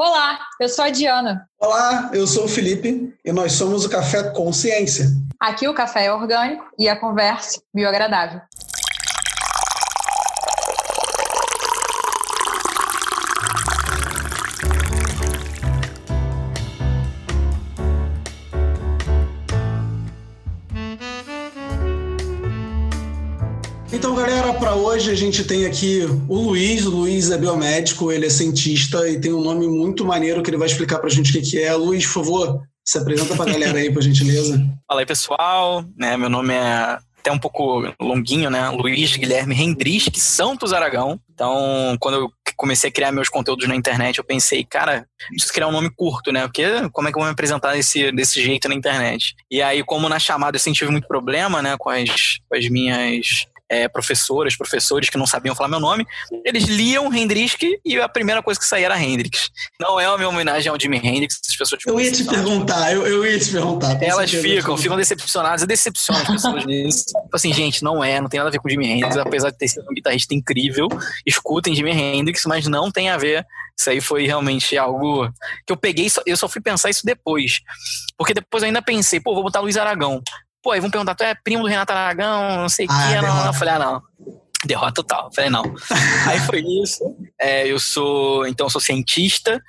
Olá, eu sou a Diana. Olá, eu sou o Felipe e nós somos o Café Consciência. Aqui o café é orgânico e a conversa bioagradável. Hoje a gente tem aqui o Luiz. O Luiz é biomédico, ele é cientista e tem um nome muito maneiro que ele vai explicar para a gente o que, é. Luiz, por favor, se apresenta para a galera aí, por gentileza. Fala aí, pessoal. Né, meu nome é até um pouco longuinho, né? Luiz Guilherme Hendrick Santos Aragão. Então, quando eu comecei a criar meus conteúdos na internet, eu pensei, cara, preciso criar um nome curto, né? Porque como é que eu vou me apresentar desse, desse jeito na internet? E aí, como na chamada eu tive muito problema, né, com as, com as minhas é, professoras, professores que não sabiam falar meu nome, eles liam Hendrix e a primeira coisa que saía era Hendrix. Não é uma minha homenagem ao Jimi Hendrix, as pessoas Eu ia te perguntar, eu, eu ia te perguntar. Elas ficam, ficam decepcionadas, eu decepciono as pessoas nisso. Tipo assim, gente, não é, não tem nada a ver com o Jimi Hendrix, apesar de ter sido um guitarrista incrível, escutem Jimi Hendrix, mas não tem a ver isso aí foi realmente algo que eu peguei, eu só fui pensar isso depois. Porque depois eu ainda pensei, pô, vou botar Luiz Aragão. Pô, aí vão perguntar, tu é primo do Renato Aragão, não sei o ah, que. Não, eu falei, ah, não. Derrota total. falei, não. aí foi isso. É, eu sou, então, eu sou cientista.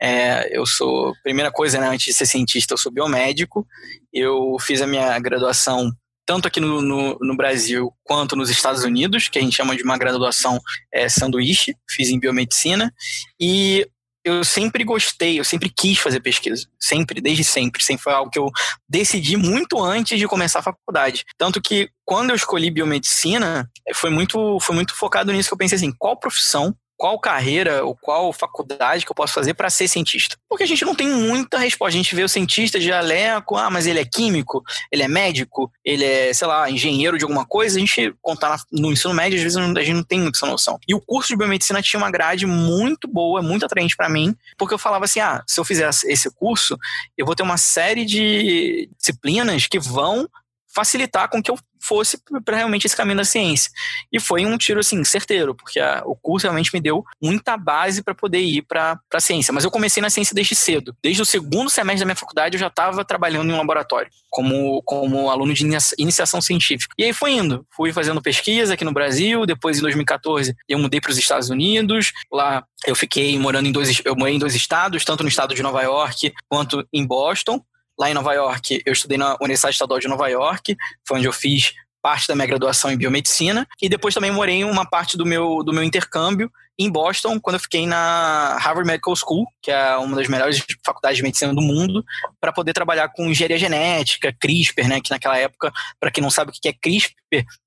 É, eu sou, primeira coisa, né, antes de ser cientista, eu sou biomédico. Eu fiz a minha graduação tanto aqui no, no, no, Brasil quanto nos Estados Unidos, que a gente chama de uma graduação é, sanduíche, fiz em biomedicina, e eu sempre gostei, eu sempre quis fazer pesquisa. Sempre, desde sempre. Sempre foi algo que eu decidi muito antes de começar a faculdade. Tanto que quando eu escolhi biomedicina, foi muito, foi muito focado nisso que eu pensei assim, qual profissão qual carreira ou qual faculdade que eu posso fazer para ser cientista? Porque a gente não tem muita resposta. A gente vê o cientista de aleco, ah, mas ele é químico, ele é médico, ele é, sei lá, engenheiro de alguma coisa. A gente contar no ensino médio, às vezes a gente não tem muita noção. E o curso de biomedicina tinha uma grade muito boa, muito atraente para mim, porque eu falava assim: ah, se eu fizer esse curso, eu vou ter uma série de disciplinas que vão facilitar com que eu fosse para realmente esse caminho da ciência. E foi um tiro assim certeiro, porque a, o curso realmente me deu muita base para poder ir para a ciência. Mas eu comecei na ciência desde cedo. Desde o segundo semestre da minha faculdade eu já estava trabalhando em um laboratório como como aluno de iniciação científica. E aí foi indo, fui fazendo pesquisa aqui no Brasil, depois em 2014 eu mudei para os Estados Unidos. Lá eu fiquei morando em dois eu morei em dois estados, tanto no estado de Nova York quanto em Boston. Lá em Nova York, eu estudei na Universidade Estadual de Nova York, foi onde eu fiz parte da minha graduação em biomedicina e depois também morei uma parte do meu, do meu intercâmbio em Boston, quando eu fiquei na Harvard Medical School, que é uma das melhores faculdades de medicina do mundo, para poder trabalhar com engenharia genética, CRISPR, né, que naquela época, para quem não sabe o que é CRISPR,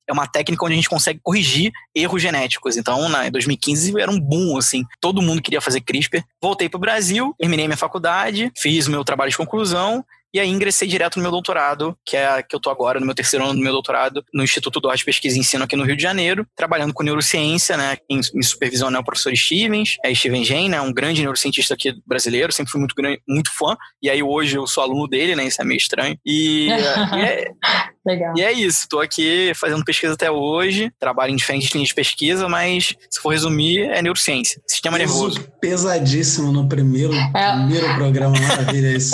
é uma técnica onde a gente consegue corrigir erros genéticos. Então, na, em 2015 era um boom, assim, todo mundo queria fazer CRISPR. Voltei para o Brasil, terminei minha faculdade, fiz o meu trabalho de conclusão e aí ingressei direto no meu doutorado, que é que eu tô agora no meu terceiro ano do meu doutorado, no Instituto do Arte Pesquisa e Ensino aqui no Rio de Janeiro, trabalhando com neurociência, né? Em, em supervisão né, o professor Stevens, é Steven Gen, né? Um grande neurocientista aqui brasileiro, sempre fui muito, muito fã. E aí hoje eu sou aluno dele, né? Isso é meio estranho. E, e é, Legal. E é isso, estou aqui fazendo pesquisa até hoje, trabalho em diferentes linhas de pesquisa, mas se for resumir, é neurociência, sistema Peso nervoso. Pesadíssimo no primeiro, é. primeiro programa, maravilha isso.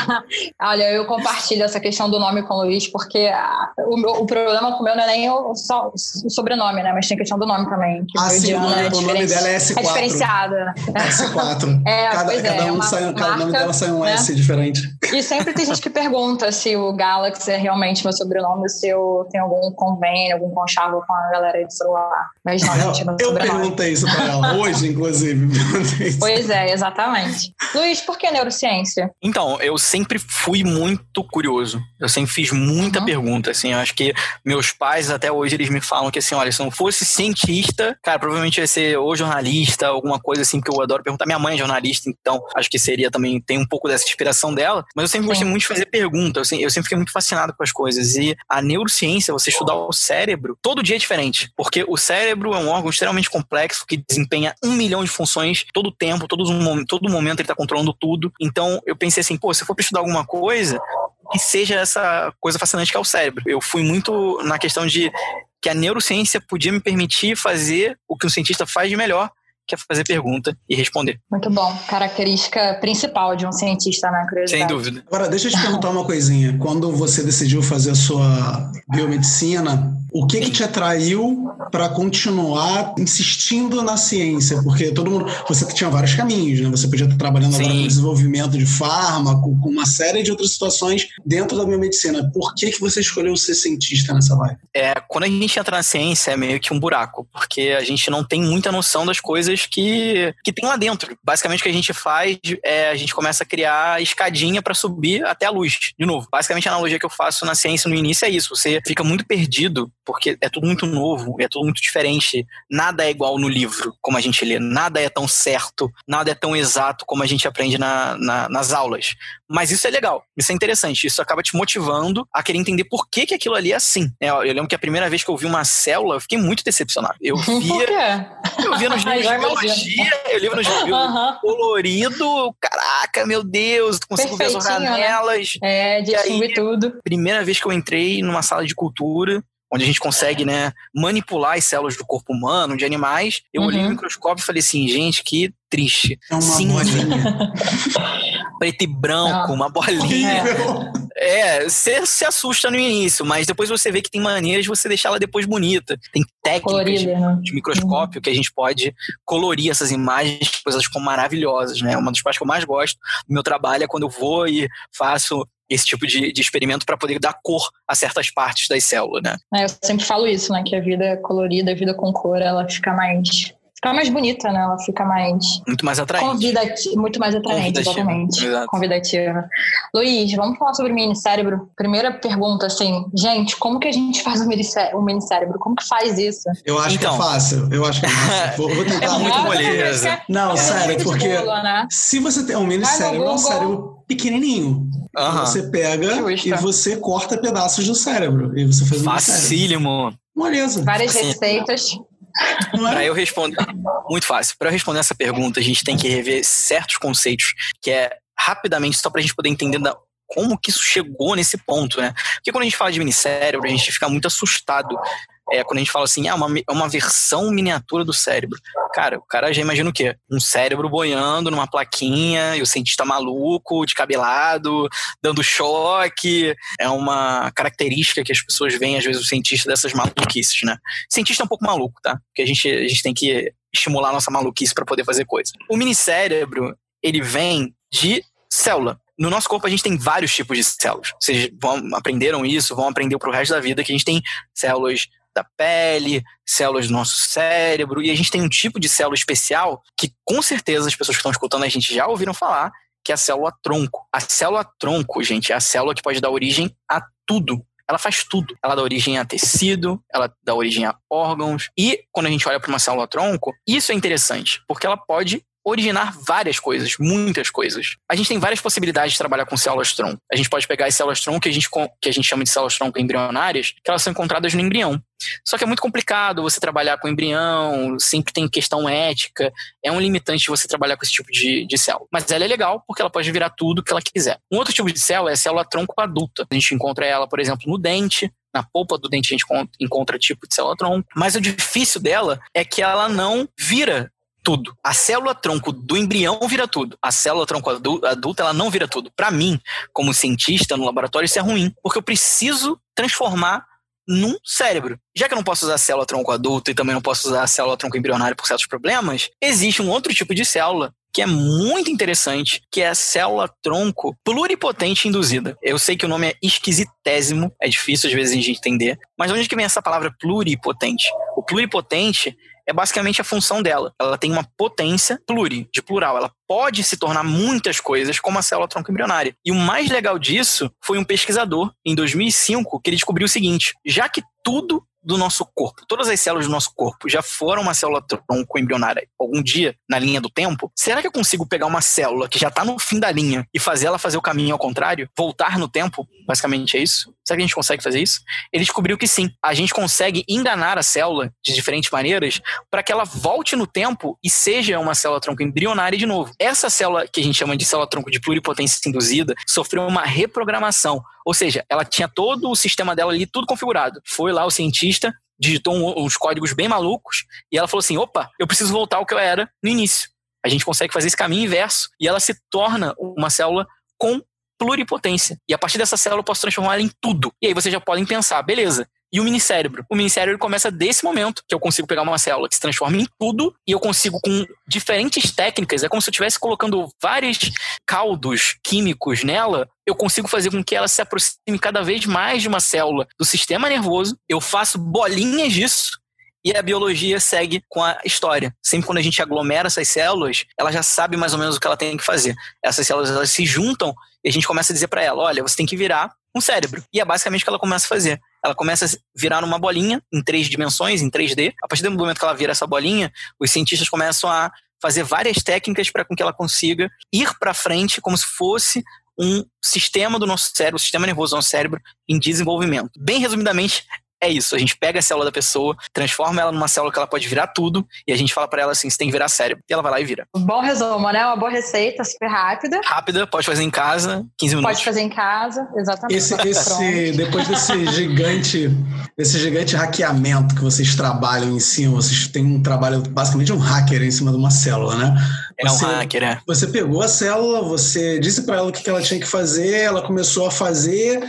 Olha, eu compartilho essa questão do nome com o Luiz, porque a, o, meu, o problema com o meu não é nem o, só o sobrenome, né? Mas tem a questão do nome também. Que ah, sim, o nome, é o nome dela é S4. É diferenciada. S4. É, cada, pois cada é, um sai, cada nome dela sai um né? S diferente. E sempre tem gente que pergunta se o Galaxy é realmente meu sobrenome sobrenome se eu tenho algum convênio, algum conchavo com a galera de celular. Mas não, eu, não eu perguntei isso para ela hoje, inclusive. pois é, exatamente. Luiz, por que neurociência? Então, eu sempre fui muito curioso. Eu sempre fiz muita uhum. pergunta, assim. Eu acho que meus pais, até hoje, eles me falam que, assim, olha, se não fosse cientista, cara, provavelmente ia ser ou jornalista, alguma coisa assim, que eu adoro perguntar. Minha mãe é jornalista, então acho que seria também, tem um pouco dessa inspiração dela. Mas eu sempre gostei muito de fazer perguntas. Eu sempre fiquei muito fascinado com as coisas a neurociência, você estudar o cérebro, todo dia é diferente. Porque o cérebro é um órgão extremamente complexo que desempenha um milhão de funções todo o tempo, todo, um, todo momento ele está controlando tudo. Então eu pensei assim, pô, se eu for estudar alguma coisa, que seja essa coisa fascinante que é o cérebro. Eu fui muito na questão de que a neurociência podia me permitir fazer o que um cientista faz de melhor, que é fazer pergunta e responder. Muito bom. Característica principal de um cientista, né? Sem dúvida. Agora, deixa eu te perguntar uma coisinha. Quando você decidiu fazer a sua biomedicina, o que, que te atraiu para continuar insistindo na ciência? Porque todo mundo. Você tinha vários caminhos, né? Você podia estar trabalhando Sim. agora com desenvolvimento de fármaco, com uma série de outras situações dentro da biomedicina. Por que, que você escolheu ser cientista nessa vibe? É, quando a gente entra na ciência, é meio que um buraco, porque a gente não tem muita noção das coisas que, que tem lá dentro. Basicamente, o que a gente faz é a gente começa a criar escadinha para subir até a luz, de novo. Basicamente, a analogia que eu faço na ciência no início é isso. Você fica muito perdido porque é tudo muito novo, é tudo muito diferente. Nada é igual no livro, como a gente lê. Nada é tão certo, nada é tão exato como a gente aprende na, na, nas aulas. Mas isso é legal, isso é interessante. Isso acaba te motivando a querer entender por que, que aquilo ali é assim. É, eu lembro que a primeira vez que eu vi uma célula, eu fiquei muito decepcionado. Eu via. eu via nos livros de biologia, eu li nos livros uhum. colorido, caraca, meu Deus, consigo ver as organelas. Né? É, distingue tudo. Primeira vez que eu entrei numa sala de cultura, onde a gente consegue né, manipular as células do corpo humano, de animais. Eu uhum. olhei no uhum. microscópio e falei assim, gente, que triste. É uma Cinza. bolinha. Preto e branco, Não. uma bolinha. É, você se assusta no início, mas depois você vê que tem maneiras de você deixar ela depois bonita. Tem técnicas de, né? de, microscópio uhum. que a gente pode colorir essas imagens, elas ficam maravilhosas, né? Uma das partes que eu mais gosto do meu trabalho é quando eu vou e faço esse tipo de, de experimento para poder dar cor a certas partes das células, né? É, eu sempre falo isso, né? Que a vida colorida, a vida com cor, ela fica mais fica mais bonita, né? Ela fica mais. Muito mais atraente. Convidativa, muito mais atraente, exatamente. Exato. Convidativa. Luiz, vamos falar sobre o mini cérebro. Primeira pergunta, assim, gente, como que a gente faz o mini, o mini cérebro? Como que faz isso? Eu acho então. que é fácil. Eu acho que é fácil. Vou, vou tentar. É muito moleza. Não, é sério, porque né? se você tem um mini cérebro, é um cérebro pequenininho. Uhum. Você pega Justa. e você corta pedaços do cérebro. E você faz um Facílimo. Moleza. Várias receitas. Para eu responder, muito fácil. Para eu responder essa pergunta, a gente tem que rever certos conceitos, que é rapidamente só para a gente poder entender da, como que isso chegou nesse ponto, né? Porque quando a gente fala de minicérebro, a gente fica muito assustado é, quando a gente fala assim, ah, uma, é uma versão miniatura do cérebro. Cara, o cara já imagina o quê? Um cérebro boiando numa plaquinha e o cientista maluco, descabelado, dando choque. É uma característica que as pessoas veem, às vezes, o cientista dessas maluquices, né? O cientista é um pouco maluco, tá? Porque a gente, a gente tem que estimular a nossa maluquice para poder fazer coisa. O minicérebro, ele vem de célula no nosso corpo a gente tem vários tipos de células. Vocês vão, aprenderam isso, vão aprender pro resto da vida que a gente tem células da pele, células do nosso cérebro, e a gente tem um tipo de célula especial que com certeza as pessoas que estão escutando a gente já ouviram falar, que é a célula tronco. A célula tronco, gente, é a célula que pode dar origem a tudo. Ela faz tudo. Ela dá origem a tecido, ela dá origem a órgãos. E quando a gente olha para uma célula tronco, isso é interessante, porque ela pode originar várias coisas, muitas coisas. A gente tem várias possibilidades de trabalhar com células tronco. A gente pode pegar as células tronco que a gente, que a gente chama de células tronco embrionárias, que elas são encontradas no embrião. Só que é muito complicado você trabalhar com embrião, sempre tem questão ética, é um limitante você trabalhar com esse tipo de, de célula. Mas ela é legal porque ela pode virar tudo que ela quiser. Um outro tipo de célula é a célula tronco adulta. A gente encontra ela, por exemplo, no dente, na polpa do dente a gente encontra tipo de célula tronco, mas o difícil dela é que ela não vira tudo. A célula tronco do embrião vira tudo. A célula tronco adulta, ela não vira tudo. Para mim, como cientista no laboratório, isso é ruim, porque eu preciso transformar num cérebro. Já que eu não posso usar a célula tronco adulta e também não posso usar a célula tronco embrionária por certos problemas, existe um outro tipo de célula que é muito interessante, que é a célula tronco pluripotente induzida. Eu sei que o nome é esquisitésimo, é difícil às vezes a gente entender, mas onde que vem essa palavra pluripotente? O pluripotente é basicamente a função dela. Ela tem uma potência pluri, de plural. Ela pode se tornar muitas coisas como a célula tronco embrionária. E o mais legal disso foi um pesquisador, em 2005, que ele descobriu o seguinte: já que tudo do nosso corpo, todas as células do nosso corpo já foram uma célula tronco embrionária algum dia na linha do tempo, será que eu consigo pegar uma célula que já está no fim da linha e fazer ela fazer o caminho ao contrário? Voltar no tempo? Basicamente é isso. Será que a gente consegue fazer isso? Ele descobriu que sim. A gente consegue enganar a célula de diferentes maneiras para que ela volte no tempo e seja uma célula tronco embrionária de novo. Essa célula que a gente chama de célula tronco de pluripotência induzida sofreu uma reprogramação ou seja, ela tinha todo o sistema dela ali, tudo configurado. Foi lá o cientista, digitou um, uns códigos bem malucos e ela falou assim: opa, eu preciso voltar ao que eu era no início. A gente consegue fazer esse caminho inverso e ela se torna uma célula com pluripotência. E a partir dessa célula eu posso transformar ela em tudo. E aí vocês já podem pensar, beleza, e o minicérebro. O minicérebro começa desse momento que eu consigo pegar uma célula que se transforma em tudo e eu consigo, com diferentes técnicas, é como se eu estivesse colocando vários caldos químicos nela, eu consigo fazer com que ela se aproxime cada vez mais de uma célula do sistema nervoso. Eu faço bolinhas disso e a biologia segue com a história. Sempre quando a gente aglomera essas células, ela já sabe mais ou menos o que ela tem que fazer. Essas células elas se juntam e a gente começa a dizer para ela: olha, você tem que virar um cérebro. E é basicamente o que ela começa a fazer. Ela começa a virar uma bolinha em três dimensões, em 3D. A partir do momento que ela vira essa bolinha, os cientistas começam a fazer várias técnicas para que ela consiga ir para frente como se fosse um sistema do nosso cérebro, o sistema nervoso do nosso cérebro em desenvolvimento. Bem resumidamente, é isso. A gente pega a célula da pessoa, transforma ela numa célula que ela pode virar tudo, e a gente fala para ela assim: você tem que virar cérebro. E ela vai lá e vira. Bom resumo, né? Uma boa receita, super rápida. Rápida, pode fazer em casa, 15 minutos. Pode fazer em casa, exatamente. Esse, esse, depois desse gigante, desse gigante hackeamento que vocês trabalham em cima, vocês têm um trabalho, basicamente um hacker em cima de uma célula, né? Você, é um hacker, é. Você pegou a célula, você disse para ela o que ela tinha que fazer, ela começou a fazer,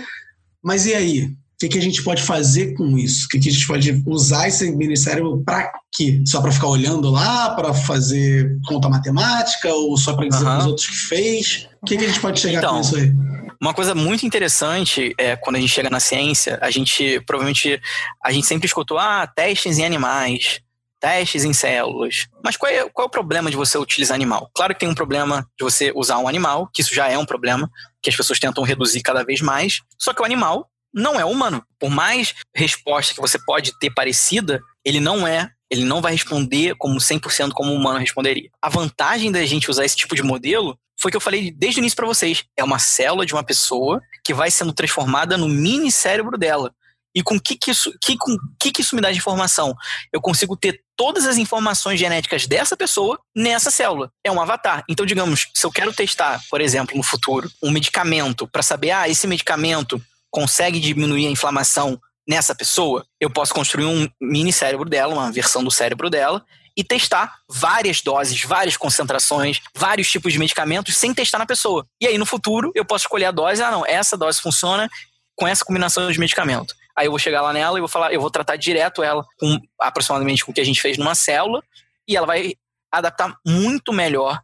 mas e aí? Que, que a gente pode fazer com isso? O que, que a gente pode usar esse ministério para quê? Só para ficar olhando lá, para fazer conta matemática ou só para dizer uhum. para os outros que fez? O que, que a gente pode chegar então, com isso aí? Uma coisa muito interessante é quando a gente chega na ciência, a gente provavelmente a gente sempre escutou ah, testes em animais, testes em células. Mas qual é, qual é o problema de você utilizar animal? Claro que tem um problema de você usar um animal, que isso já é um problema, que as pessoas tentam reduzir cada vez mais. Só que o animal não é humano. Por mais resposta que você pode ter parecida, ele não é ele não vai responder como 100% como um humano responderia. A vantagem da gente usar esse tipo de modelo foi que eu falei desde o início para vocês. É uma célula de uma pessoa que vai sendo transformada no mini cérebro dela. E com que que isso, que, com que que isso me dá de informação? Eu consigo ter todas as informações genéticas dessa pessoa nessa célula. É um avatar. Então, digamos, se eu quero testar, por exemplo, no futuro, um medicamento para saber, ah, esse medicamento consegue diminuir a inflamação nessa pessoa, eu posso construir um mini cérebro dela, uma versão do cérebro dela, e testar várias doses, várias concentrações, vários tipos de medicamentos sem testar na pessoa. E aí no futuro eu posso escolher a dose, ah não, essa dose funciona com essa combinação de medicamento. Aí eu vou chegar lá nela e vou falar, eu vou tratar direto ela com aproximadamente com o que a gente fez numa célula e ela vai adaptar muito melhor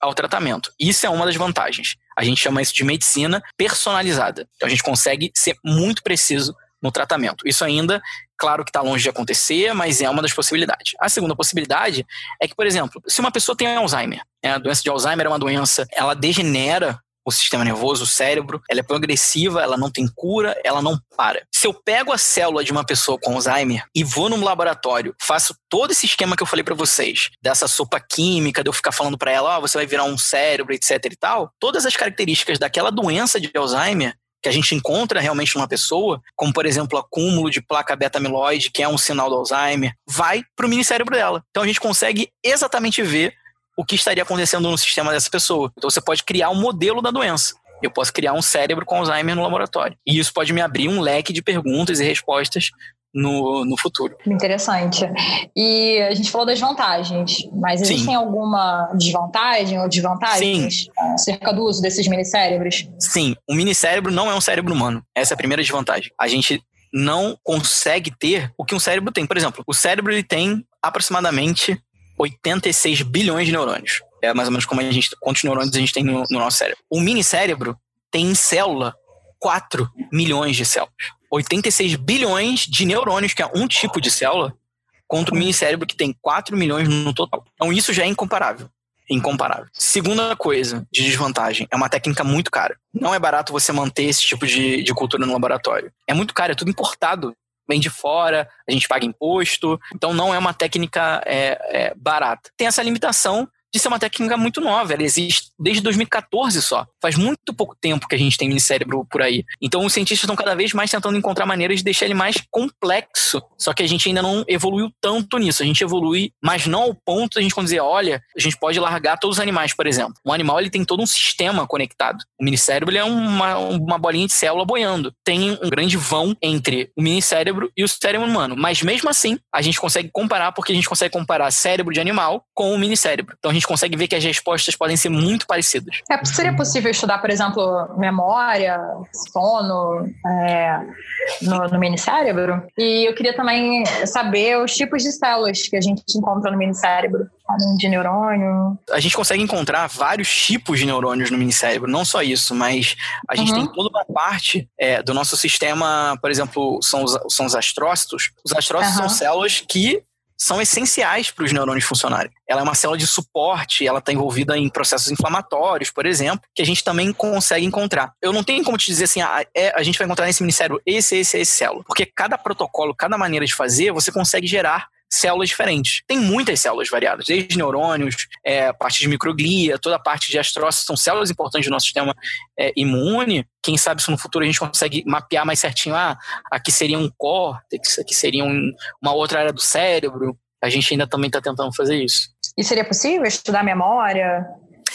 ao tratamento. Isso é uma das vantagens. A gente chama isso de medicina personalizada. Então a gente consegue ser muito preciso no tratamento. Isso ainda, claro que está longe de acontecer, mas é uma das possibilidades. A segunda possibilidade é que, por exemplo, se uma pessoa tem Alzheimer, né, a doença de Alzheimer é uma doença, ela degenera o sistema nervoso, o cérebro, ela é progressiva, ela não tem cura, ela não para. Se eu pego a célula de uma pessoa com Alzheimer e vou num laboratório, faço todo esse esquema que eu falei para vocês, dessa sopa química, de eu ficar falando para ela, ó, oh, você vai virar um cérebro, etc e tal, todas as características daquela doença de Alzheimer que a gente encontra realmente numa pessoa, como por exemplo acúmulo de placa beta-amiloide, que é um sinal do Alzheimer, vai para o mini cérebro dela. Então a gente consegue exatamente ver o que estaria acontecendo no sistema dessa pessoa. Então você pode criar um modelo da doença. Eu posso criar um cérebro com Alzheimer no laboratório. E isso pode me abrir um leque de perguntas e respostas no, no futuro. Interessante. E a gente falou das vantagens, mas existem Sim. alguma desvantagem ou desvantagens Sim. acerca do uso desses minicérebros? Sim, o minicérebro não é um cérebro humano. Essa é a primeira desvantagem. A gente não consegue ter o que um cérebro tem. Por exemplo, o cérebro ele tem aproximadamente 86 bilhões de neurônios. É mais ou menos como a gente, quantos neurônios a gente tem no, no nosso cérebro. O mini cérebro tem em célula 4 milhões de células. 86 bilhões de neurônios, que é um tipo de célula, contra o mini cérebro que tem 4 milhões no total. Então isso já é incomparável. Incomparável. Segunda coisa de desvantagem, é uma técnica muito cara. Não é barato você manter esse tipo de, de cultura no laboratório. É muito caro, é tudo importado vem de fora, a gente paga imposto, então não é uma técnica é, é, barata. Tem essa limitação de ser uma técnica muito nova. Ela existe desde 2014 só. Faz muito pouco tempo que a gente tem minicérebro por aí. Então os cientistas estão cada vez mais tentando encontrar maneiras de deixar ele mais complexo. Só que a gente ainda não evoluiu tanto nisso. A gente evolui, mas não ao ponto de a gente dizer, olha, a gente pode largar todos os animais, por exemplo. Um animal ele tem todo um sistema conectado. O minicérebro ele é uma, uma bolinha de célula boiando. Tem um grande vão entre o minicérebro e o cérebro humano. Mas mesmo assim, a gente consegue comparar porque a gente consegue comparar cérebro de animal com o minicérebro. Então a gente consegue ver que as respostas podem ser muito parecidas. É, seria possível estudar, por exemplo, memória, sono é, no, no minicérebro? E eu queria também saber os tipos de células que a gente encontra no minicérebro de neurônio. A gente consegue encontrar vários tipos de neurônios no minicérebro, não só isso, mas a gente uhum. tem toda uma parte é, do nosso sistema, por exemplo, são os, são os astrócitos. Os astrócitos uhum. são células que são essenciais para os neurônios funcionarem. Ela é uma célula de suporte, ela está envolvida em processos inflamatórios, por exemplo, que a gente também consegue encontrar. Eu não tenho como te dizer assim, ah, é, a gente vai encontrar nesse minicérebro esse, esse, esse célula. Porque cada protocolo, cada maneira de fazer, você consegue gerar células diferentes. Tem muitas células variadas, desde neurônios, é, parte de microglia, toda a parte de astrócitos, são células importantes do nosso sistema é, imune. Quem sabe se no futuro a gente consegue mapear mais certinho, ah, aqui seria um córtex, aqui seria um, uma outra área do cérebro. A gente ainda também está tentando fazer isso. E seria possível estudar memória?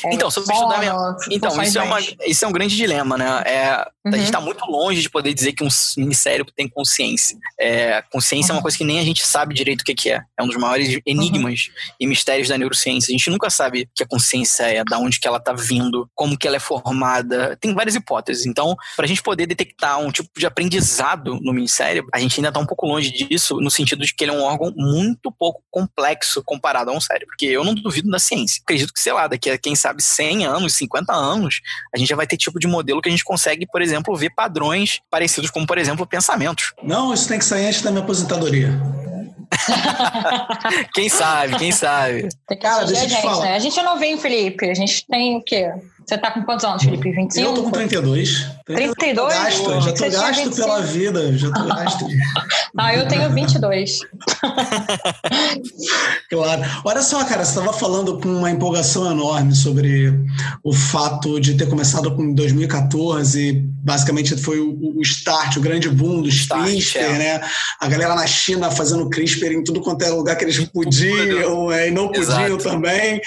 É, então, sobre estudar minha... Então, isso é, uma, isso é um grande dilema, né? É, uhum. A gente está uhum. muito longe de poder dizer que um minicérebro tem consciência. É, consciência uhum. é uma uhum. coisa que nem a gente sabe direito o que, que é. É um dos maiores enigmas uhum. e mistérios da neurociência. A gente nunca sabe o que a consciência é, da onde que ela está vindo, como que ela é formada. Tem várias hipóteses. Então, para a gente poder detectar um tipo de aprendizado no minicérebro, a gente ainda está um pouco longe disso, no sentido de que ele é um órgão muito pouco complexo comparado a um cérebro. Porque eu não duvido da ciência. Acredito que, sei lá, daqui a quem sabe 100 anos, 50 anos, a gente já vai ter tipo de modelo que a gente consegue, por exemplo, ver padrões parecidos, como, por exemplo, pensamentos. Não, isso tem que sair antes da minha aposentadoria. quem sabe, quem sabe. Tem que Cara, deixa a gente, falar. Né? A gente é novinho, Felipe. A gente tem o quê? Você tá com quantos anos, Felipe? 25? Eu tô com 32. 32? Já tô gasto, já tô gasto pela vida, já tô gasto. ah, eu tenho 22. claro. Olha só, cara, você estava falando com uma empolgação enorme sobre o fato de ter começado com 2014, basicamente foi o, o start, o grande boom do start, CRISPR, é. né? A galera na China fazendo CRISPR em tudo quanto é lugar que eles podiam é, e não podiam Exato. também.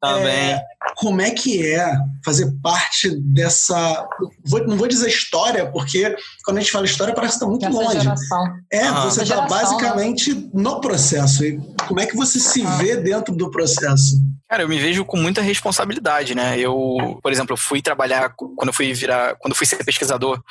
Também. É, como é que é fazer parte dessa. Vou, não vou dizer história, porque quando a gente fala história parece que está muito Essa longe. Geração. É, ah. você está né? basicamente né? no processo. E como é que você se ah. vê dentro do processo? Cara, eu me vejo com muita responsabilidade, né? Eu, por exemplo, eu fui trabalhar quando eu fui virar, quando eu fui ser pesquisador,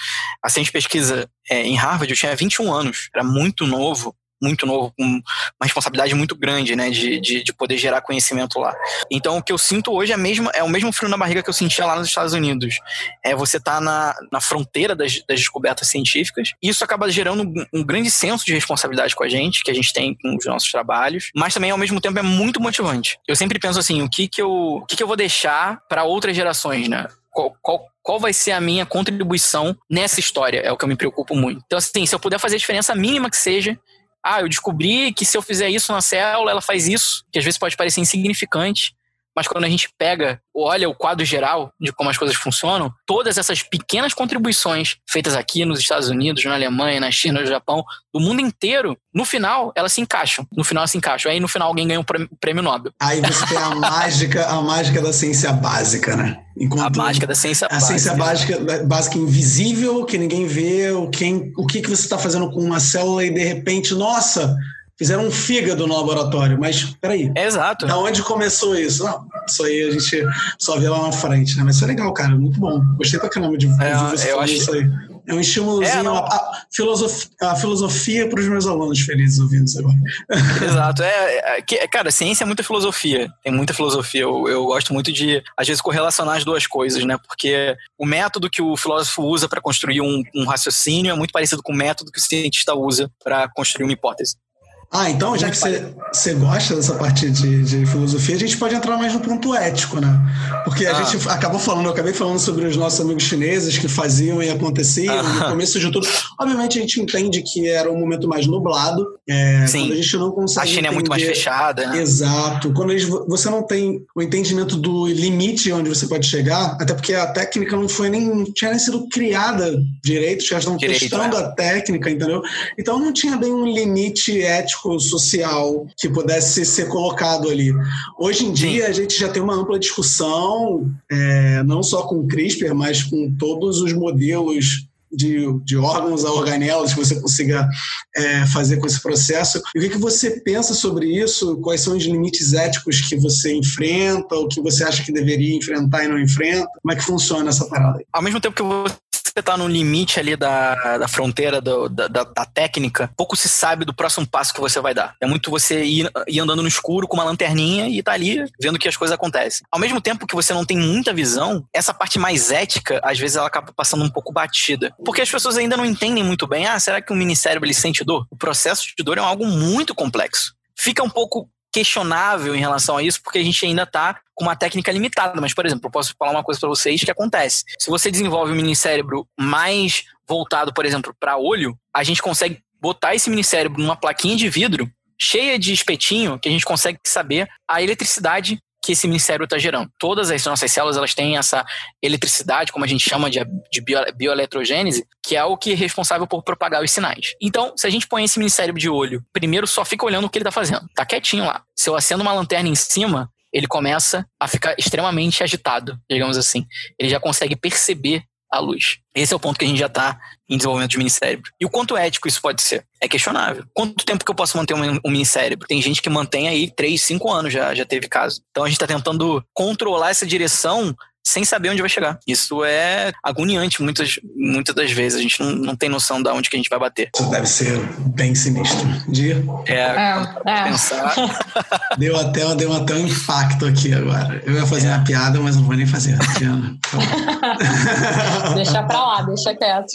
assistente de pesquisa é, em Harvard, eu tinha 21 anos, era muito novo muito novo, com uma responsabilidade muito grande, né, de, de, de, poder gerar conhecimento lá. Então, o que eu sinto hoje é, mesmo, é o mesmo frio na barriga que eu sentia lá nos Estados Unidos. É você tá na, na fronteira das, das descobertas científicas, e isso acaba gerando um, um, grande senso de responsabilidade com a gente, que a gente tem com os nossos trabalhos, mas também, ao mesmo tempo, é muito motivante. Eu sempre penso assim, o que que eu, o que que eu vou deixar para outras gerações, né? Qual, qual, qual vai ser a minha contribuição nessa história? É o que eu me preocupo muito. Então, assim, se eu puder fazer a diferença mínima que seja, ah, eu descobri que se eu fizer isso na célula, ela faz isso, que às vezes pode parecer insignificante, mas quando a gente pega, olha o quadro geral de como as coisas funcionam, todas essas pequenas contribuições feitas aqui nos Estados Unidos, na Alemanha, na China, no Japão, do mundo inteiro, no final elas se encaixam. No final elas se encaixam. Aí no final alguém ganha um prêmio Nobel. Aí você tem a mágica, a mágica da ciência básica, né? Enquanto a mágica da ciência básica. A ciência básica, básica invisível, que ninguém vê, o, quem, o que, que você está fazendo com uma célula e de repente, nossa, fizeram um fígado no laboratório, mas peraí. É exato. Da onde começou isso? Não, isso aí a gente só vê lá na frente, né? Mas isso é legal, cara, muito bom. Gostei pra caramba de, é, de você falar isso aí. É um estímulozinho, é, a, a, filosofia, a filosofia para os meus alunos felizes ouvindo isso agora. Exato. É, é, cara, ciência é muita filosofia. Tem muita filosofia. Eu, eu gosto muito de, às vezes, correlacionar as duas coisas, né? Porque o método que o filósofo usa para construir um, um raciocínio é muito parecido com o método que o cientista usa para construir uma hipótese. Ah, então, já que você, gosta dessa parte de, de, filosofia, a gente pode entrar mais no ponto ético, né? Porque a ah. gente acabou falando, eu acabei falando sobre os nossos amigos chineses que faziam e aconteciam ah. no começo de tudo. Obviamente, a gente entende que era um momento mais nublado. É, Sim. Quando a gente não consegue. A China entender... é muito mais fechada, né? Exato. Quando você não tem o entendimento do limite onde você pode chegar, até porque a técnica não foi nem. tinha nem sido criada direito, já estão testando é. a técnica, entendeu? Então não tinha bem um limite ético social que pudesse ser colocado ali. Hoje em dia, Sim. a gente já tem uma ampla discussão, é, não só com o CRISPR, mas com todos os modelos de, de, órgãos a organelas que você consiga é, fazer com esse processo. E o que, que você pensa sobre isso? Quais são os limites éticos que você enfrenta, ou que você acha que deveria enfrentar e não enfrenta? Como é que funciona essa parada aí? Ao mesmo tempo que você você está no limite ali da, da fronteira do, da, da, da, técnica, pouco se sabe do próximo passo que você vai dar. É muito você ir, ir andando no escuro com uma lanterninha e tá ali vendo que as coisas acontecem. Ao mesmo tempo que você não tem muita visão, essa parte mais ética, às vezes ela acaba passando um pouco batida. Porque as pessoas ainda não entendem muito bem, ah, será que o minicérebro ele sente dor? O processo de dor é algo muito complexo. Fica um pouco questionável em relação a isso, porque a gente ainda está com uma técnica limitada. Mas, por exemplo, eu posso falar uma coisa para vocês que acontece. Se você desenvolve um minicérebro mais voltado, por exemplo, para olho, a gente consegue botar esse minicérebro numa plaquinha de vidro cheia de espetinho que a gente consegue saber a eletricidade que esse minicérebro está gerando. Todas as nossas células elas têm essa eletricidade, como a gente chama de, de bio, bioeletrogênese, que é o que é responsável por propagar os sinais. Então, se a gente põe esse minicérebro de olho, primeiro só fica olhando o que ele está fazendo. Tá quietinho lá. Se eu acendo uma lanterna em cima, ele começa a ficar extremamente agitado, digamos assim. Ele já consegue perceber a luz. Esse é o ponto que a gente já está em desenvolvimento de minicérebro. E o quanto ético isso pode ser? É questionável. Quanto tempo que eu posso manter um, um minicérebro? Tem gente que mantém aí 3, 5 anos já, já teve caso. Então a gente está tentando controlar essa direção sem saber onde vai chegar. Isso é agoniante muitas, muitas das vezes. A gente não, não tem noção de onde que a gente vai bater. Isso deve ser bem sinistro. Dia. É, é, é. pensar. Deu até, deu até um impacto aqui agora. Eu ia fazer é. uma piada, mas não vou nem fazer. deixa pra lá, deixa quieto.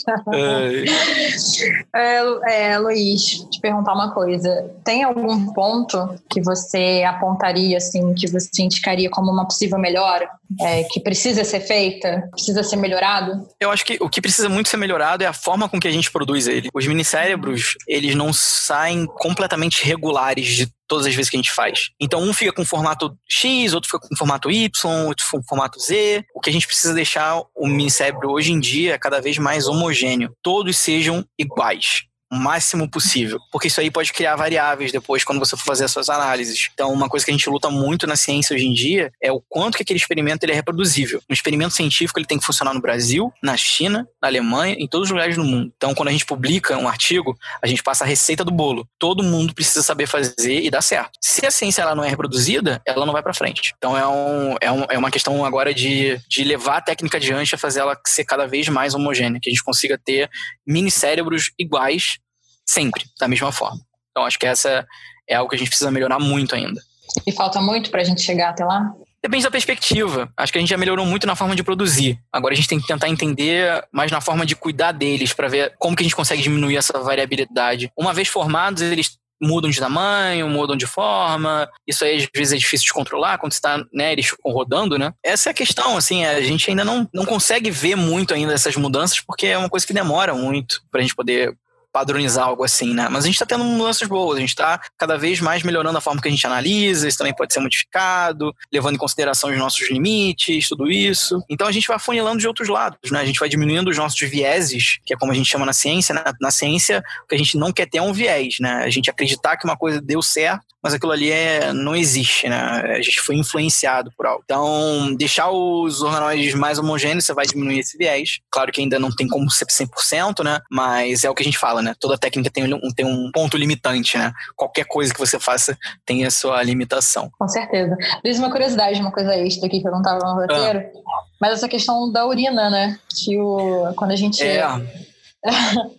É, é, Luiz, te perguntar uma coisa. Tem algum ponto que você apontaria, assim, que você indicaria como uma possível melhora? É, que precisa precisa ser feita? Precisa ser melhorado? Eu acho que o que precisa muito ser melhorado é a forma com que a gente produz ele. Os minicérebros, eles não saem completamente regulares de todas as vezes que a gente faz. Então, um fica com formato X, outro fica com formato Y, outro com formato Z. O que a gente precisa deixar o minicérebro hoje em dia é cada vez mais homogêneo. Todos sejam iguais o máximo possível, porque isso aí pode criar variáveis depois quando você for fazer as suas análises. Então, uma coisa que a gente luta muito na ciência hoje em dia é o quanto que aquele experimento ele é reproduzível. Um experimento científico ele tem que funcionar no Brasil, na China, na Alemanha, em todos os lugares do mundo. Então, quando a gente publica um artigo, a gente passa a receita do bolo. Todo mundo precisa saber fazer e dar certo. Se a ciência ela não é reproduzida, ela não vai para frente. Então, é, um, é, um, é uma questão agora de, de levar a técnica adiante a fazer ela ser cada vez mais homogênea, que a gente consiga ter mini cérebros iguais sempre, da mesma forma. Então, acho que essa é algo que a gente precisa melhorar muito ainda. E falta muito para a gente chegar até lá? Depende da perspectiva. Acho que a gente já melhorou muito na forma de produzir. Agora a gente tem que tentar entender mais na forma de cuidar deles, para ver como que a gente consegue diminuir essa variabilidade. Uma vez formados, eles mudam de tamanho, mudam de forma. Isso aí às vezes é difícil de controlar quando está, né, eles ficam rodando, né? Essa é a questão, assim, a gente ainda não, não consegue ver muito ainda essas mudanças porque é uma coisa que demora muito para a gente poder padronizar algo assim, né? Mas a gente está tendo mudanças boas, a gente está cada vez mais melhorando a forma que a gente analisa, isso também pode ser modificado, levando em consideração os nossos limites, tudo isso. Então a gente vai funilando de outros lados, né? A gente vai diminuindo os nossos vieses, que é como a gente chama na ciência, né? Na ciência, o que a gente não quer ter é um viés, né? A gente acreditar que uma coisa deu certo, mas aquilo ali é, não existe, né? A gente foi influenciado por algo. Então, deixar os organóides mais homogêneos, você vai diminuir esse viés. Claro que ainda não tem como ser 100%, né? Mas é o que a gente fala, né? Toda técnica tem um, tem um ponto limitante, né? Qualquer coisa que você faça tem a sua limitação. Com certeza. Luiz, uma curiosidade, uma coisa extra aqui que eu não estava no roteiro, ah. mas essa questão da urina, né? Que o, quando a gente... É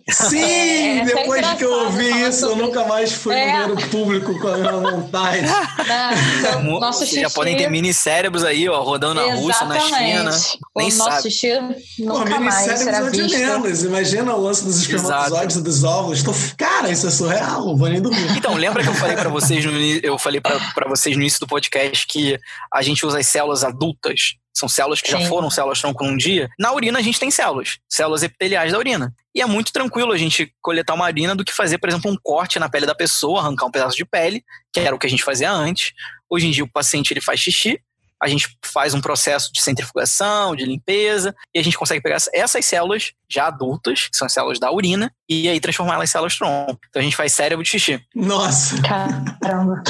Sim, é, é depois que eu ouvi isso, eu nunca mais fui é. no banheiro público com a minha vontade. Não, nosso Vocês já podem ter mini cérebros aí, ó, rodando na Rússia, na China. O Nem nosso sabe. xixi nunca Pô, mais será é visto. Menos. Imagina o lance dos espermatozoides e dos óvulos. Tô... Cara, isso é surreal, não vou nem dormir. Então, lembra que eu falei para vocês no eu falei para vocês no início do podcast que a gente usa as células adultas são células que Sim. já foram células tronco um dia. Na urina a gente tem células, células epiteliais da urina. E é muito tranquilo a gente coletar uma urina do que fazer, por exemplo, um corte na pele da pessoa, arrancar um pedaço de pele, que era o que a gente fazia antes. Hoje em dia o paciente ele faz xixi, a gente faz um processo de centrifugação, de limpeza, e a gente consegue pegar essas células já adultas, que são as células da urina, e aí transformá-las em células tronco. Então a gente faz cérebro de xixi. Nossa! Caramba!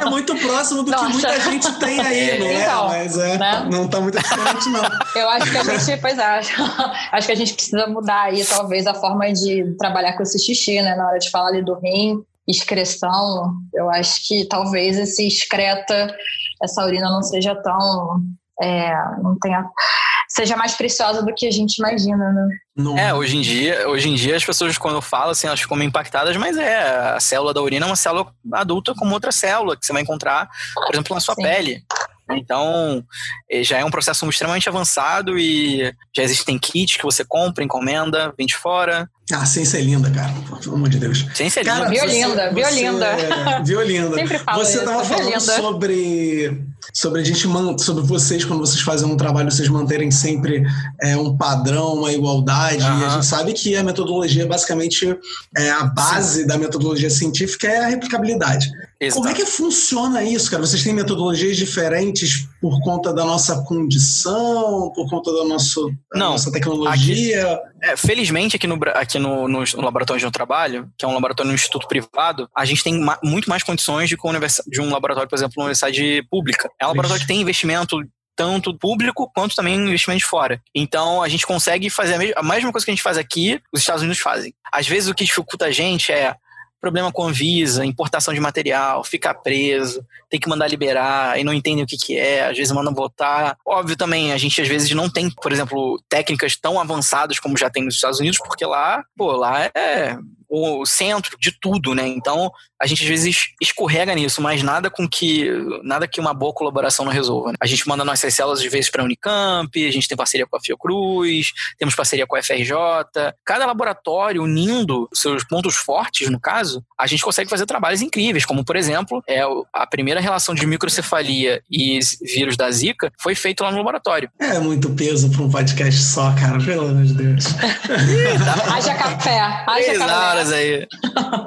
É muito próximo do Nossa. que muita gente tem aí, não é? Então, Mas é, né? não tá muito diferente, não. Eu acho que a gente, pois é, acho, acho que a gente precisa mudar aí, talvez, a forma de trabalhar com esse xixi, né? Na hora de falar ali do rim, excreção, eu acho que talvez esse excreta, essa urina não seja tão. É, não tenha, seja mais preciosa do que a gente imagina, né? Não. É, hoje em dia, hoje em dia as pessoas quando eu falo assim, elas ficam impactadas, mas é, a célula da urina é uma célula adulta como outra célula que você vai encontrar, por exemplo, na sua Sim. pele. Então, eh, já é um processo extremamente avançado e já existem kits que você compra, encomenda, vem de fora. Ah, a ciência é linda, cara. Pelo amor de Deus. Ciência é linda. Cara, violinda, violinda. Violinda. Sempre falo Você estava falando sobre, sobre a gente sobre vocês, quando vocês fazem um trabalho, vocês manterem sempre é, um padrão, uma igualdade. Uhum. E a gente sabe que a metodologia, basicamente, é, a base Sim. da metodologia científica é a replicabilidade. Exato. Como é que funciona isso, cara? Vocês têm metodologias diferentes por conta da nossa condição, por conta da, nosso, da Não, nossa tecnologia? Aqui, é, felizmente, aqui, no, aqui no, no, laboratório onde eu trabalho, que é um laboratório no instituto privado, a gente tem ma muito mais condições de, de um laboratório, por exemplo, uma universidade pública. É um laboratório que tem investimento tanto público quanto também investimento de fora. Então a gente consegue fazer a, a mesma coisa que a gente faz aqui, os Estados Unidos fazem. Às vezes o que dificulta a gente é problema com a Visa, importação de material, ficar preso, tem que mandar liberar e não entendem o que, que é, às vezes mandam votar. Óbvio também, a gente às vezes não tem, por exemplo, técnicas tão avançadas como já tem nos Estados Unidos, porque lá, pô, lá é o centro de tudo, né? Então, a gente às vezes escorrega nisso, mas nada com que nada que uma boa colaboração não resolva. Né? A gente manda nossas células de vezes para a Unicamp, a gente tem parceria com a Fiocruz, temos parceria com a FRJ. Cada laboratório unindo seus pontos fortes, no caso, a gente consegue fazer trabalhos incríveis, como por exemplo, é a primeira relação de microcefalia e vírus da Zika foi feito lá no laboratório. É muito peso para um podcast só, cara, pelo amor de Deus. haja café, haja café. Horas aí.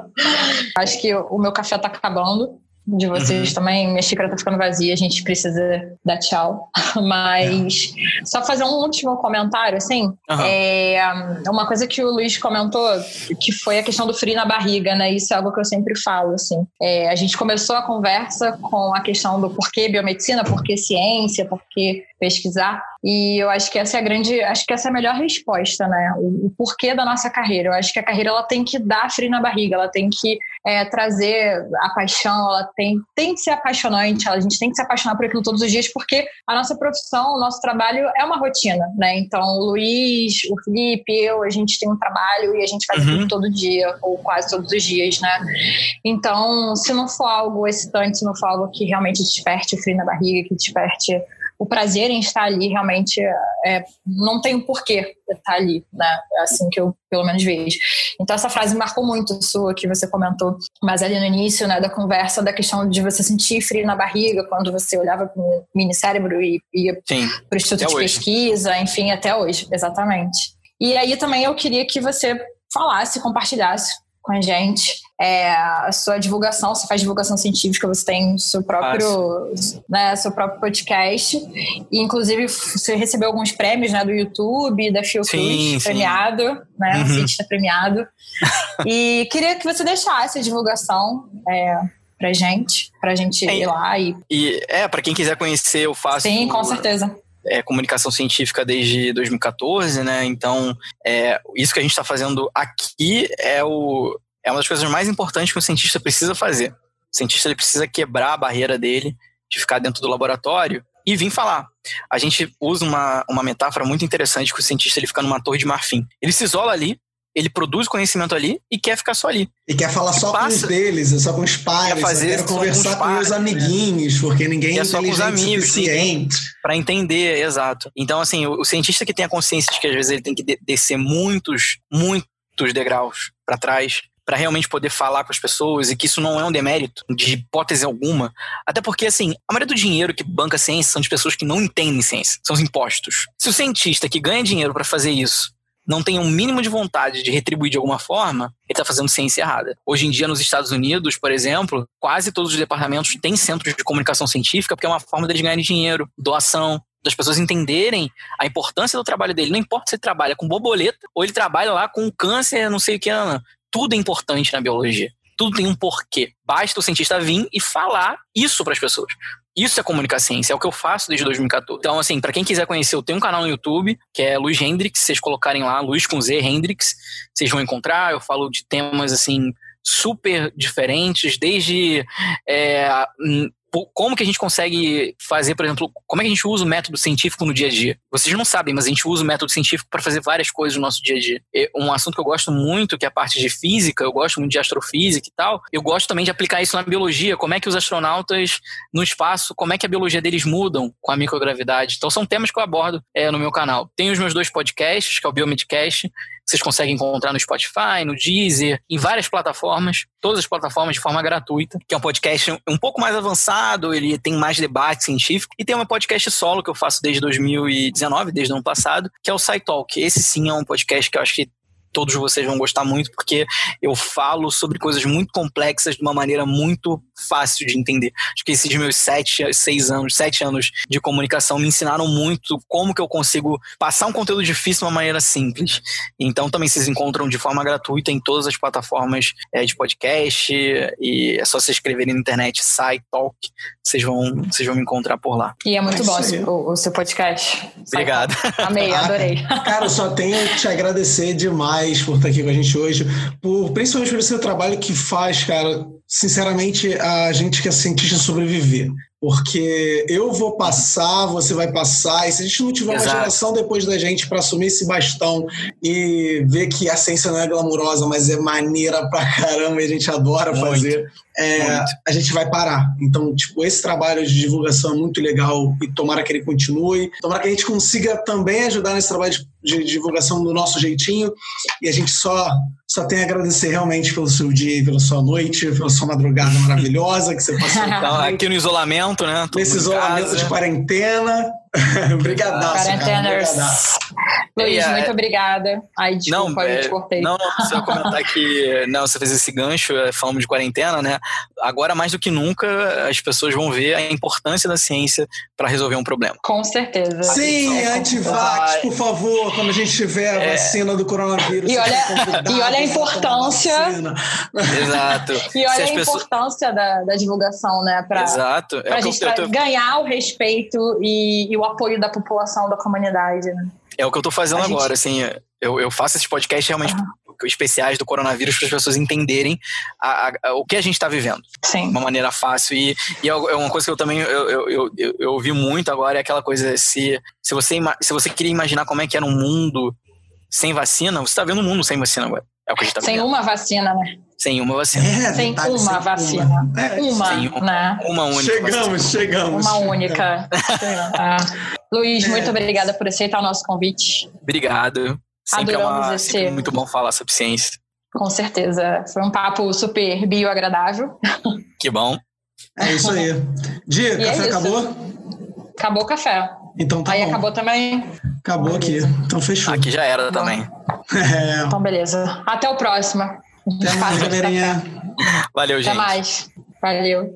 Acho que o meu café tá acabando. De vocês uhum. também, minha xícara tá ficando vazia, a gente precisa dar tchau. Mas é. só fazer um último comentário, assim. Uhum. É, uma coisa que o Luiz comentou, que foi a questão do frio na barriga, né? Isso é algo que eu sempre falo, assim. É, a gente começou a conversa com a questão do porquê biomedicina, porquê ciência, porquê pesquisar. E eu acho que essa é a grande, acho que essa é a melhor resposta, né? O, o porquê da nossa carreira. Eu acho que a carreira ela tem que dar frio na barriga, ela tem que é, trazer a paixão, ela tem, tem que ser apaixonante, a gente tem que se apaixonar por aquilo todos os dias, porque a nossa profissão, o nosso trabalho é uma rotina, né? Então, o Luiz, o Felipe, eu, a gente tem um trabalho e a gente faz uhum. aquilo todo dia, ou quase todos os dias, né? Então, se não for algo excitante, se não for algo que realmente desperte o frio na barriga, que desperte o prazer em estar ali realmente é, não tem um porquê estar ali, né? É assim que eu pelo menos vejo. Então essa frase marcou muito sua que você comentou, mas ali no início, né, da conversa da questão de você sentir frio na barriga quando você olhava para o mini cérebro e ia para o instituto de hoje. pesquisa, enfim, até hoje, exatamente. E aí também eu queria que você falasse, compartilhasse com a gente é, a sua divulgação, você faz divulgação científica, você tem seu próprio, né, seu próprio podcast. E, inclusive, você recebeu alguns prêmios né, do YouTube, da Fiocruz, premiado, sim. né? Uhum. Cientista premiado. e queria que você deixasse a divulgação. É, pra gente, pra gente é, ir lá e. e é, para quem quiser conhecer, eu faço. Sim, com certeza. É, comunicação científica desde 2014, né? Então, é, isso que a gente está fazendo aqui é o, é uma das coisas mais importantes que o cientista precisa fazer. O cientista ele precisa quebrar a barreira dele de ficar dentro do laboratório e vir falar. A gente usa uma, uma metáfora muito interessante que o cientista ele fica numa torre de marfim. Ele se isola ali, ele produz conhecimento ali e quer ficar só ali. E quer falar só passa, com os deles, só com os pais, quer fazer quer conversar com, os, com os amiguinhos, né? porque ninguém é só com os amigos suficiente. Para entender, exato. Então, assim, o, o, cientista que tem a consciência de que às vezes ele tem que de, descer muitos, muitos degraus para trás para realmente poder falar com as pessoas e que isso não é um demérito de hipótese alguma. Até porque, assim, a maioria do dinheiro que banca ciência são de pessoas que não entendem ciência, são os impostos. Se o cientista que ganha dinheiro para fazer isso não tem um mínimo de vontade de retribuir de alguma forma, ele está fazendo ciência errada. Hoje em dia, nos Estados Unidos, por exemplo, quase todos os departamentos têm centros de comunicação científica, porque é uma forma deles ganharem dinheiro, doação, das pessoas entenderem a importância do trabalho dele. Não importa se ele trabalha com borboleta ou ele trabalha lá com câncer, não sei o que, não. Tudo é importante na biologia. Tudo tem um porquê. Basta o cientista vir e falar isso para as pessoas. Isso é comunicar ciência, é o que eu faço desde 2014. Então, assim, para quem quiser conhecer, eu tenho um canal no YouTube, que é Luiz Hendrix, vocês colocarem lá, Luiz com Z, Hendrix, vocês vão encontrar, eu falo de temas, assim, super diferentes, desde é, como que a gente consegue fazer, por exemplo, como é que a gente usa o método científico no dia a dia? Vocês não sabem, mas a gente usa o método científico para fazer várias coisas no nosso dia a dia. Um assunto que eu gosto muito, que é a parte de física, eu gosto muito de astrofísica e tal. Eu gosto também de aplicar isso na biologia, como é que os astronautas no espaço, como é que a biologia deles mudam com a microgravidade. Então são temas que eu abordo é, no meu canal. Tem os meus dois podcasts, que é o Biomedcast, vocês conseguem encontrar no Spotify, no Deezer, em várias plataformas, todas as plataformas de forma gratuita, que é um podcast um pouco mais avançado, ele tem mais debate científico, e tem um podcast solo que eu faço desde 2019, desde o ano passado, que é o SciTalk. Esse sim é um podcast que eu acho que todos vocês vão gostar muito, porque eu falo sobre coisas muito complexas de uma maneira muito fácil de entender. Acho que esses meus sete, seis anos, sete anos de comunicação me ensinaram muito como que eu consigo passar um conteúdo difícil de uma maneira simples. Então também vocês encontram de forma gratuita em todas as plataformas é, de podcast e é só vocês escreverem na internet Sai Talk, vocês vão, vocês vão me encontrar por lá. E é muito é bom o, o, seu podcast. Obrigado. Amei, adorei. Cara, eu só tenho que te agradecer demais por estar aqui com a gente hoje, por principalmente pelo seu trabalho que faz, cara sinceramente, a gente que é cientista sobreviver. Porque eu vou passar, você vai passar, e se a gente não tiver Exato. uma geração depois da gente para assumir esse bastão e ver que a ciência não é glamurosa, mas é maneira pra caramba e a gente adora muito, fazer, é, a gente vai parar. Então, tipo, esse trabalho de divulgação é muito legal e tomara que ele continue. Tomara que a gente consiga também ajudar nesse trabalho de, de divulgação do nosso jeitinho e a gente só só tenho a agradecer realmente pelo seu dia e pela sua noite, pela sua madrugada maravilhosa que você passou. Então, aqui no isolamento, né? Todo Nesse isolamento casa. de quarentena. Obrigadaço. Quarenteners. Luiz, é, muito obrigada. Ai, desculpa, não, eu te é, cortei. Não, não, vai comentar que não, você fez esse gancho, é, falando de quarentena, né? Agora, mais do que nunca, as pessoas vão ver a importância da ciência para resolver um problema. Com certeza. Sim, antivax, por favor, quando a gente tiver a é... vacina do coronavírus. E olha, e olha a importância. Exato. E olha a pessoas... importância da, da divulgação, né? Pra, Exato. Pra é gente tô... ganhar o respeito e, e o apoio da população, da comunidade. Né? É o que eu tô fazendo gente... agora, assim. Eu, eu faço esses podcasts realmente uhum. especiais do coronavírus para as pessoas entenderem a, a, a, o que a gente está vivendo. Sim. De uma maneira fácil. E, e é, é uma coisa que eu também eu, eu, eu, eu ouvi muito agora, é aquela coisa, se, se, você, se você queria imaginar como é que era um mundo sem vacina, você está vendo um mundo sem vacina agora. É o que a gente tá Sem vendo. uma vacina, né? Sem uma vacina. É, sem uma sem vacina. Uma, é, uma, uma, né? Uma única. Chegamos, vacina. chegamos. Uma única. ah. Luiz, é. muito obrigada por aceitar o nosso convite. Obrigado. Sempre Adoramos é uma, esse... sempre muito bom falar sobre ciência. Com certeza. Foi um papo super bioagradável. Que bom. É isso aí. Dia, e café é acabou? Acabou o café. Então tá Aí bom. acabou também. Acabou aqui. Então fechou. Aqui já era bom. também. É. Então beleza. Até o próximo. Até mais, galerinha. Valeu, gente. Até mais. Valeu.